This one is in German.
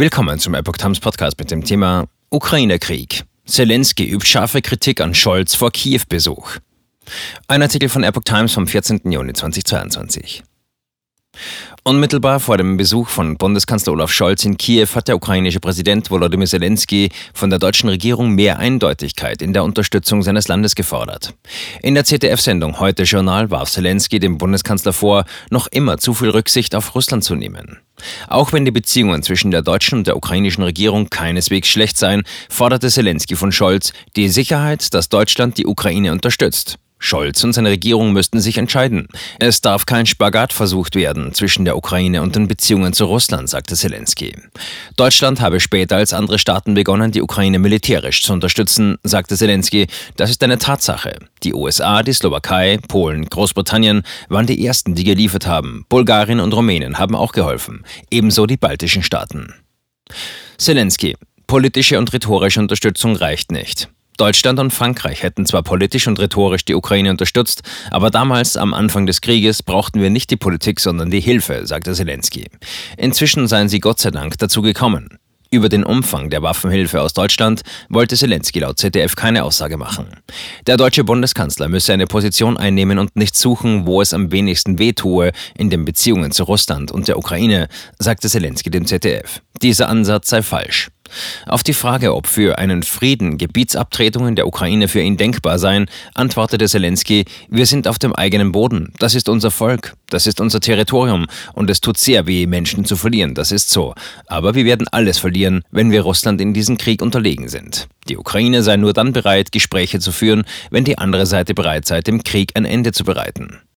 Willkommen zum Epoch Times Podcast mit dem Thema Ukraine-Krieg. Zelensky übt scharfe Kritik an Scholz vor Kiew-Besuch. Ein Artikel von Epoch Times vom 14. Juni 2022. Unmittelbar vor dem Besuch von Bundeskanzler Olaf Scholz in Kiew hat der ukrainische Präsident Volodymyr Zelensky von der deutschen Regierung mehr Eindeutigkeit in der Unterstützung seines Landes gefordert. In der ZDF-Sendung Heute Journal warf Zelensky dem Bundeskanzler vor, noch immer zu viel Rücksicht auf Russland zu nehmen. Auch wenn die Beziehungen zwischen der deutschen und der ukrainischen Regierung keineswegs schlecht seien, forderte Zelensky von Scholz die Sicherheit, dass Deutschland die Ukraine unterstützt. Scholz und seine Regierung müssten sich entscheiden. Es darf kein Spagat versucht werden zwischen der Ukraine und den Beziehungen zu Russland, sagte Zelensky. Deutschland habe später als andere Staaten begonnen, die Ukraine militärisch zu unterstützen, sagte Zelensky. Das ist eine Tatsache. Die USA, die Slowakei, Polen, Großbritannien waren die ersten, die geliefert haben. Bulgarien und Rumänien haben auch geholfen. Ebenso die baltischen Staaten. Zelensky. Politische und rhetorische Unterstützung reicht nicht. Deutschland und Frankreich hätten zwar politisch und rhetorisch die Ukraine unterstützt, aber damals am Anfang des Krieges brauchten wir nicht die Politik, sondern die Hilfe, sagte Zelensky. Inzwischen seien sie Gott sei Dank dazu gekommen. Über den Umfang der Waffenhilfe aus Deutschland wollte Zelensky laut ZDF keine Aussage machen. Der deutsche Bundeskanzler müsse eine Position einnehmen und nicht suchen, wo es am wenigsten wehtue in den Beziehungen zu Russland und der Ukraine, sagte Zelensky dem ZDF. Dieser Ansatz sei falsch. Auf die Frage, ob für einen Frieden Gebietsabtretungen der Ukraine für ihn denkbar seien, antwortete Zelensky, wir sind auf dem eigenen Boden, das ist unser Volk, das ist unser Territorium und es tut sehr weh, Menschen zu verlieren, das ist so. Aber wir werden alles verlieren, wenn wir Russland in diesem Krieg unterlegen sind. Die Ukraine sei nur dann bereit, Gespräche zu führen, wenn die andere Seite bereit sei, dem Krieg ein Ende zu bereiten.